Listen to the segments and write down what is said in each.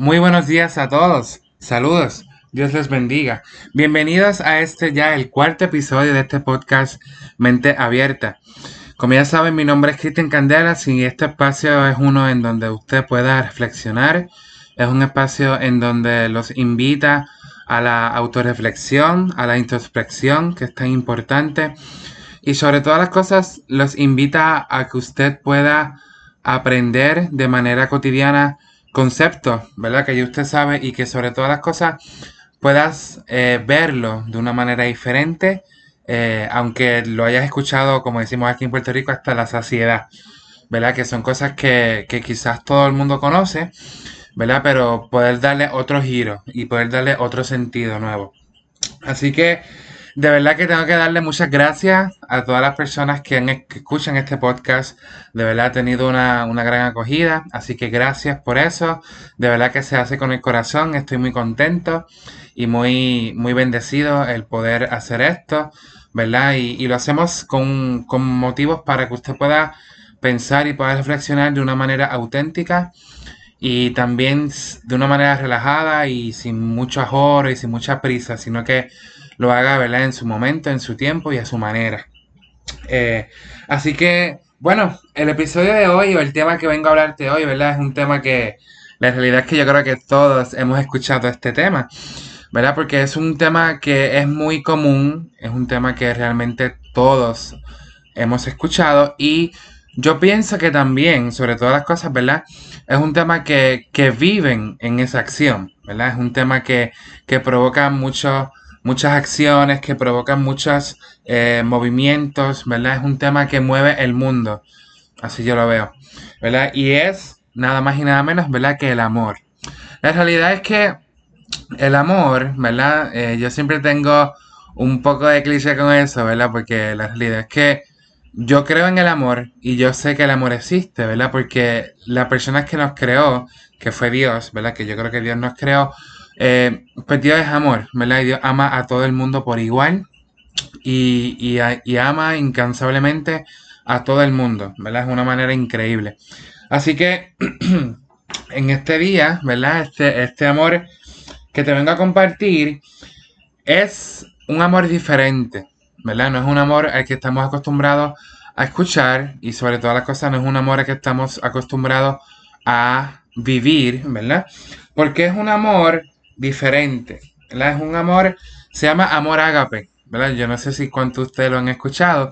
Muy buenos días a todos. Saludos. Dios les bendiga. Bienvenidos a este ya el cuarto episodio de este podcast Mente Abierta. Como ya saben, mi nombre es Cristian Candelas y este espacio es uno en donde usted pueda reflexionar. Es un espacio en donde los invita a la autorreflexión, a la introspección, que es tan importante. Y sobre todas las cosas, los invita a que usted pueda aprender de manera cotidiana conceptos, ¿verdad? Que ya usted sabe y que sobre todas las cosas puedas eh, verlo de una manera diferente, eh, aunque lo hayas escuchado, como decimos aquí en Puerto Rico, hasta la saciedad, ¿verdad? Que son cosas que, que quizás todo el mundo conoce, ¿verdad? Pero poder darle otro giro y poder darle otro sentido nuevo. Así que de verdad que tengo que darle muchas gracias a todas las personas que, escuchan este podcast. De verdad ha tenido una, gran acogida. Así que gracias por eso. De verdad que se hace con el corazón. Estoy muy contento y muy, muy bendecido el poder hacer esto. ¿Verdad? Y, lo hacemos con, con motivos para que usted pueda pensar y pueda reflexionar de una manera auténtica y también de una manera relajada y sin mucho ajoro y sin mucha prisa, sino que lo haga ¿verdad? en su momento, en su tiempo y a su manera. Eh, así que, bueno, el episodio de hoy o el tema que vengo a hablarte hoy, ¿verdad? Es un tema que la realidad es que yo creo que todos hemos escuchado este tema, ¿verdad? Porque es un tema que es muy común, es un tema que realmente todos hemos escuchado y yo pienso que también, sobre todas las cosas, ¿verdad? Es un tema que, que viven en esa acción, ¿verdad? Es un tema que, que provoca mucho muchas acciones, que provocan muchos eh, movimientos, ¿verdad? Es un tema que mueve el mundo, así yo lo veo, ¿verdad? Y es nada más y nada menos, ¿verdad? Que el amor. La realidad es que el amor, ¿verdad? Eh, yo siempre tengo un poco de cliché con eso, ¿verdad? Porque la realidad es que yo creo en el amor y yo sé que el amor existe, ¿verdad? Porque la persona que nos creó, que fue Dios, ¿verdad? Que yo creo que Dios nos creó, eh, pues Dios es amor, ¿verdad? Y Dios ama a todo el mundo por igual y, ama incansablemente a todo el mundo, ¿verdad? Es una manera increíble. Así que en este día, ¿verdad? Este, este amor que te vengo a compartir es un amor diferente, ¿verdad? No es un amor al que estamos acostumbrados a escuchar y sobre todas las cosas no es un amor al que estamos acostumbrados a vivir, ¿verdad? Porque es un amor diferente. Es un amor, se llama amor ágape, ¿verdad? Yo no sé si cuántos ustedes lo han escuchado,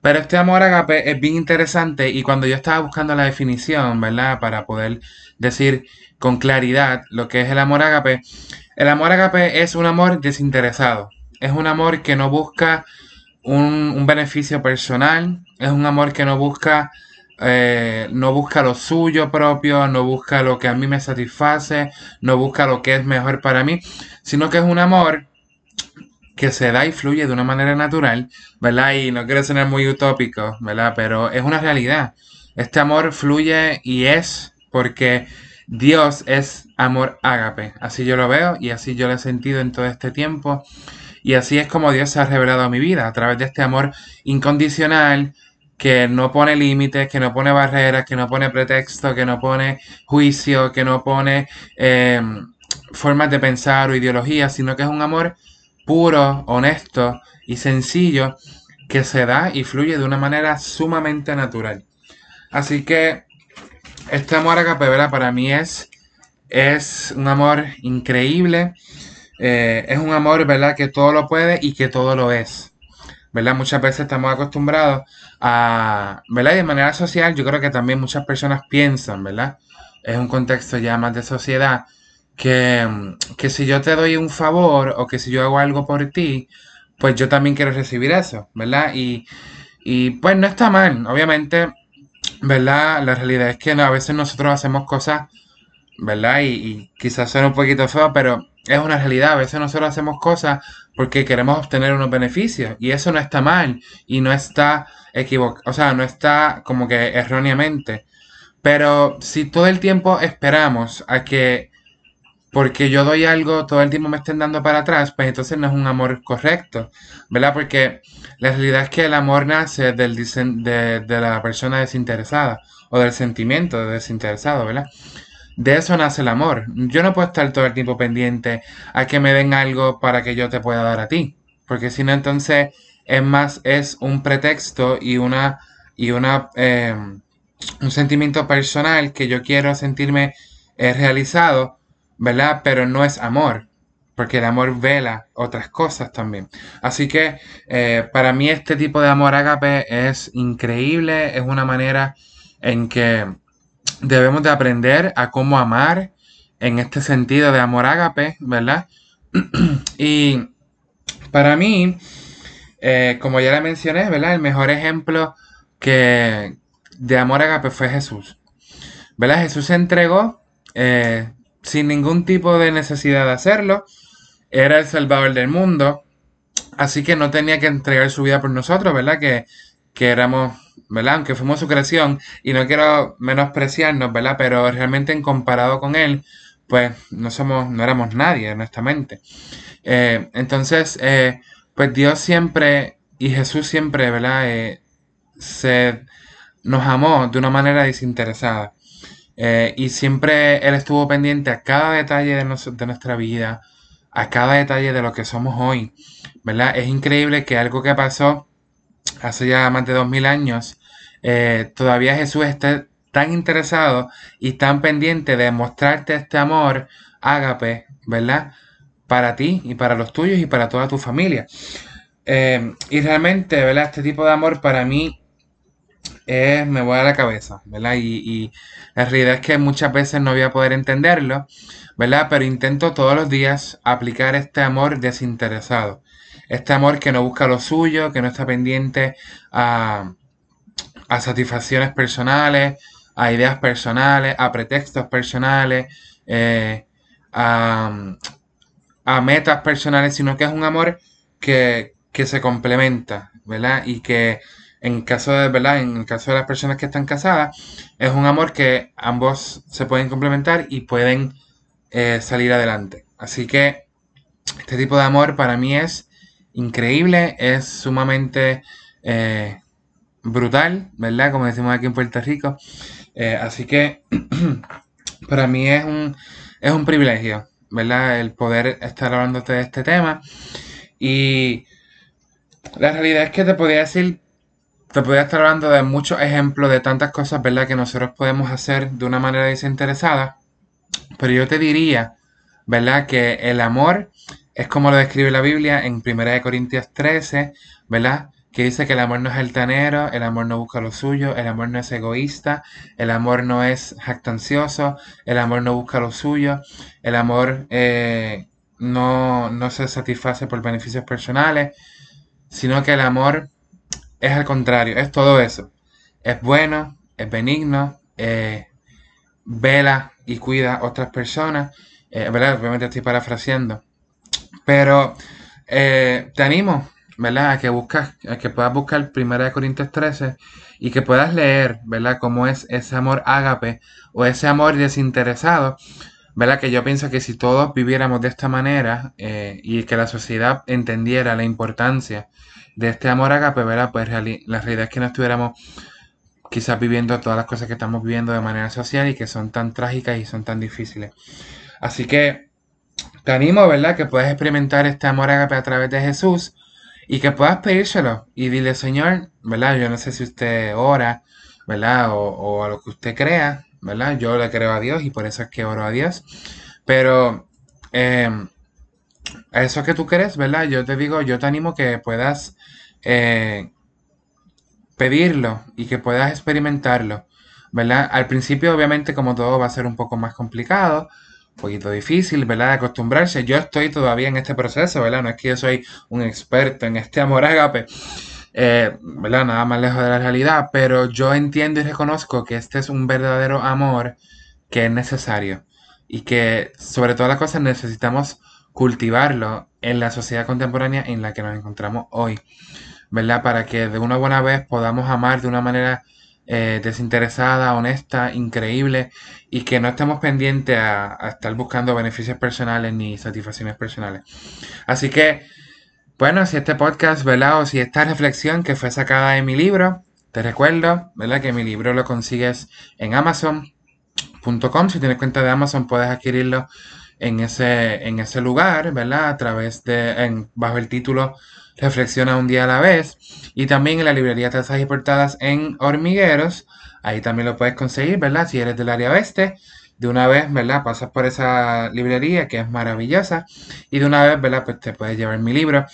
pero este amor ágape es bien interesante y cuando yo estaba buscando la definición, ¿verdad? Para poder decir con claridad lo que es el amor ágape, el amor ágape es un amor desinteresado, es un amor que no busca un, un beneficio personal, es un amor que no busca eh, no busca lo suyo propio, no busca lo que a mí me satisface, no busca lo que es mejor para mí, sino que es un amor que se da y fluye de una manera natural, ¿verdad? Y no quiero sonar muy utópico, ¿verdad? Pero es una realidad. Este amor fluye y es porque Dios es amor ágape. Así yo lo veo y así yo lo he sentido en todo este tiempo. Y así es como Dios se ha revelado a mi vida, a través de este amor incondicional, que no pone límites, que no pone barreras, que no pone pretexto, que no pone juicio, que no pone em, formas de pensar o ideologías, sino que es un amor puro, honesto y sencillo que se da y fluye de una manera sumamente natural. Así que este amor a Capevela para mí es, es un amor increíble. Eh, es un amor, ¿verdad? Que todo lo puede y que todo lo es. ¿Verdad? Muchas veces estamos acostumbrados a, ¿verdad? Y de manera social yo creo que también muchas personas piensan, ¿verdad? Es un contexto ya más de sociedad que, que si yo te doy un favor o que si yo hago algo por ti, pues yo también quiero recibir eso, ¿verdad? Y, y pues no está mal, obviamente, ¿verdad? La realidad es que a veces nosotros hacemos cosas, ¿verdad? Y, y quizás suena un poquito feo, pero es una realidad. A veces nosotros hacemos cosas porque queremos obtener unos beneficios y eso no está mal y no está equivocado, o sea, no está como que erróneamente. Pero si todo el tiempo esperamos a que porque yo doy algo, todo el tiempo me estén dando para atrás, pues entonces no es un amor correcto, ¿verdad? Porque la realidad es que el amor nace del, de, de la persona desinteresada o del sentimiento desinteresado, ¿verdad? De eso nace el amor. Yo no puedo estar todo el tiempo pendiente a que me den algo para que yo te pueda dar a ti. Porque si no, entonces es más, es un pretexto y una, y una, eh, un sentimiento personal que yo quiero sentirme eh, realizado, ¿verdad? Pero no es amor porque el amor vela otras cosas también. Así que eh, para mí este tipo de amor ágape es increíble, es una manera en que debemos de aprender a cómo amar en este sentido de amor ágape, ¿verdad? y para mí, eh, como ya le mencioné, ¿verdad? El mejor ejemplo que de amor ágape fue Jesús. ¿Verdad? Jesús se entregó eh, sin ningún tipo de necesidad de hacerlo era el Salvador del mundo, así que no tenía que entregar su vida por nosotros, ¿verdad? Que, que éramos, ¿verdad? Aunque fuimos su creación, y no quiero menospreciarnos, ¿verdad? Pero realmente en comparado con él, pues no somos, no éramos nadie, honestamente. Eh, entonces, eh, pues Dios siempre y Jesús siempre, ¿verdad? Eh, se nos amó de una manera desinteresada. y siempre Él estuvo pendiente a cada detalle de, de nuestra vida, a cada detalle de lo que somos hoy, ¿verdad? Es increíble que algo que pasó hace ya más de dos mil años, eh, todavía Jesús esté tan interesado y tan pendiente de mostrarte este amor ágape, ¿verdad? Para ti y para los tuyos y para toda tu familia. Eh, y realmente, ¿verdad? Este tipo de amor para mí me voy a la cabeza, ¿verdad? Y la realidad es que muchas veces no voy a poder entenderlo, ¿verdad? Pero intento todos los días aplicar este amor desinteresado. Este amor que no busca lo suyo, que no está pendiente a, satisfacciones personales, a ideas personales, a pretextos personales, eh, a, metas personales, sino que es un amor que, que se complementa, ¿verdad? Y que en caso de, ¿verdad? En el caso de las personas que están casadas, es un amor que ambos se pueden complementar y pueden eh, salir adelante. Así que este tipo de amor para mí es increíble, es sumamente eh, brutal, ¿verdad? Como decimos aquí en Puerto Rico. Eh, así que para mí es un, es un privilegio, ¿verdad? El poder estar hablando de este tema. Y la realidad es que te podría decir, te podría estar hablando de muchos ejemplos de tantas cosas, ¿verdad? Que nosotros podemos hacer de una manera desinteresada. Pero yo te diría, ¿verdad? Que el amor es como lo describe la Biblia en 1 Corintios 13, ¿verdad? Que dice que el amor no es altanero, el amor no busca lo suyo, el amor no es egoísta, el amor no es jactancioso, el amor no busca lo suyo, el amor eh, no, no se satisface por beneficios personales, sino que el amor es al contrario, es todo eso. Es bueno, es benigno, eh, vela y cuida a otras personas. Eh, ¿Verdad? Obviamente estoy parafraseando. Pero eh, te animo, ¿verdad? A que buscas, a que puedas buscar 1 Corintios 13 y que puedas leer, ¿verdad? Cómo es ese amor ágape o ese amor desinteresado, ¿verdad? Que yo pienso que si todos viviéramos de esta manera eh, y que la sociedad entendiera la importancia de este amor ágape, ¿verdad? Pues la realidad es que no estuviéramos quizás viviendo todas las cosas que estamos viviendo de manera social y que son tan trágicas y son tan difíciles. Así que te animo, ¿verdad? Que puedas experimentar este amor agape a través de Jesús y que puedas pedírselo y dile, Señor, ¿verdad? Yo no sé si usted ora, ¿verdad? O, a lo que usted crea, ¿verdad? Yo le creo a Dios y por eso es que oro a Dios. Pero a eso que tú crees, ¿verdad? Yo te digo, yo te animo que puedas eh, pedirlo y que puedas experimentarlo, ¿verdad? Al principio, obviamente, como todo va a ser un poco más complicado, poquito difícil, ¿verdad? Acostumbrarse. Yo estoy todavía en este proceso, ¿verdad? No es que yo soy un experto en este amor agape, eh, ¿verdad? Nada más lejos de la realidad, pero yo entiendo y reconozco que este es un verdadero amor que es necesario y que sobre todas las cosas necesitamos cultivarlo en la sociedad contemporánea en la que nos encontramos hoy. ¿verdad? Para que de una buena vez podamos amar de una manera eh, desinteresada, honesta, increíble y que no estemos pendientes a, estar buscando beneficios personales ni satisfacciones personales. Así que, bueno, si este podcast, ¿verdad? O si esta reflexión que fue sacada de mi libro, te recuerdo, ¿verdad? Que mi libro lo consigues en Amazon Si tienes cuenta de Amazon, puedes adquirirlo en ese, en ese lugar, ¿verdad? A través de, bajo el título Reflexiona un día a la vez. Y también en la librería Trazas y Portadas en Hormigueros. Ahí también lo puedes conseguir, ¿verdad? Si eres del área oeste. De una vez, ¿verdad? Pasas por esa librería que es maravillosa. Y de una vez, ¿verdad? Pues te puedes llevar mi libro.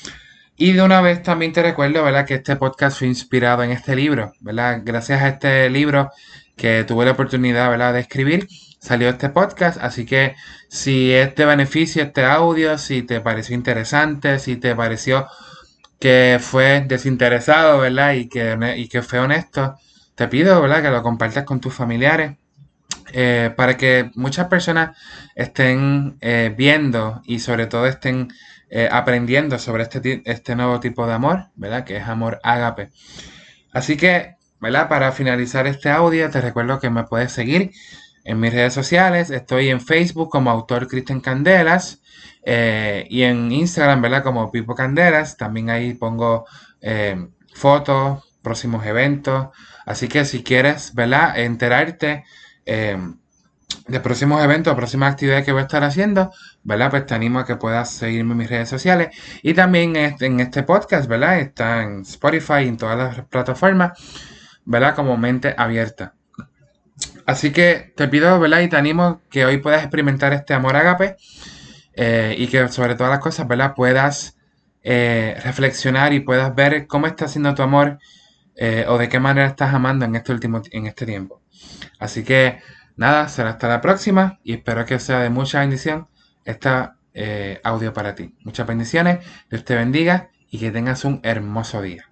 Y de una vez también te recuerdo, ¿verdad? Que este podcast fue inspirado en este libro, ¿verdad? Gracias a este libro que tuve la oportunidad, ¿verdad? De escribir, salió este podcast. Así que si este beneficio, este audio, si te pareció interesante, si te pareció que fue desinteresado, ¿verdad? Y que, y que fue honesto, te pido, ¿verdad? Que lo compartas con tus familiares. Eh, para que muchas personas estén eh, viendo y sobre todo estén eh, aprendiendo sobre este, este nuevo tipo de amor, ¿verdad? Que es amor ágape. Así que, ¿verdad? Para finalizar este audio, te recuerdo que me puedes seguir en mis redes sociales. Estoy en Facebook como autor Cristian Candelas eh, y en Instagram, ¿verdad? Como Pipo Candelas. También ahí pongo eh, fotos, próximos eventos. Así que si quieres, ¿verdad? Enterarte de próximos eventos, próximas actividades que voy a estar haciendo, ¿verdad? Pues te animo a que puedas seguirme en mis redes sociales. Y también en este podcast, ¿verdad? Está en Spotify y en todas las plataformas, ¿verdad? Como mente abierta. Así que te pido, ¿verdad? Y te animo que hoy puedas experimentar este amor agape eh, y que sobre todas las cosas, ¿verdad? Puedas eh, reflexionar y puedas ver cómo está siendo tu amor eh, o de qué manera estás amando en este último en este tiempo. Así que Nada, será hasta la próxima y espero que sea de mucha bendición esta eh, audio para ti. Muchas bendiciones, Dios te bendiga y que tengas un hermoso día.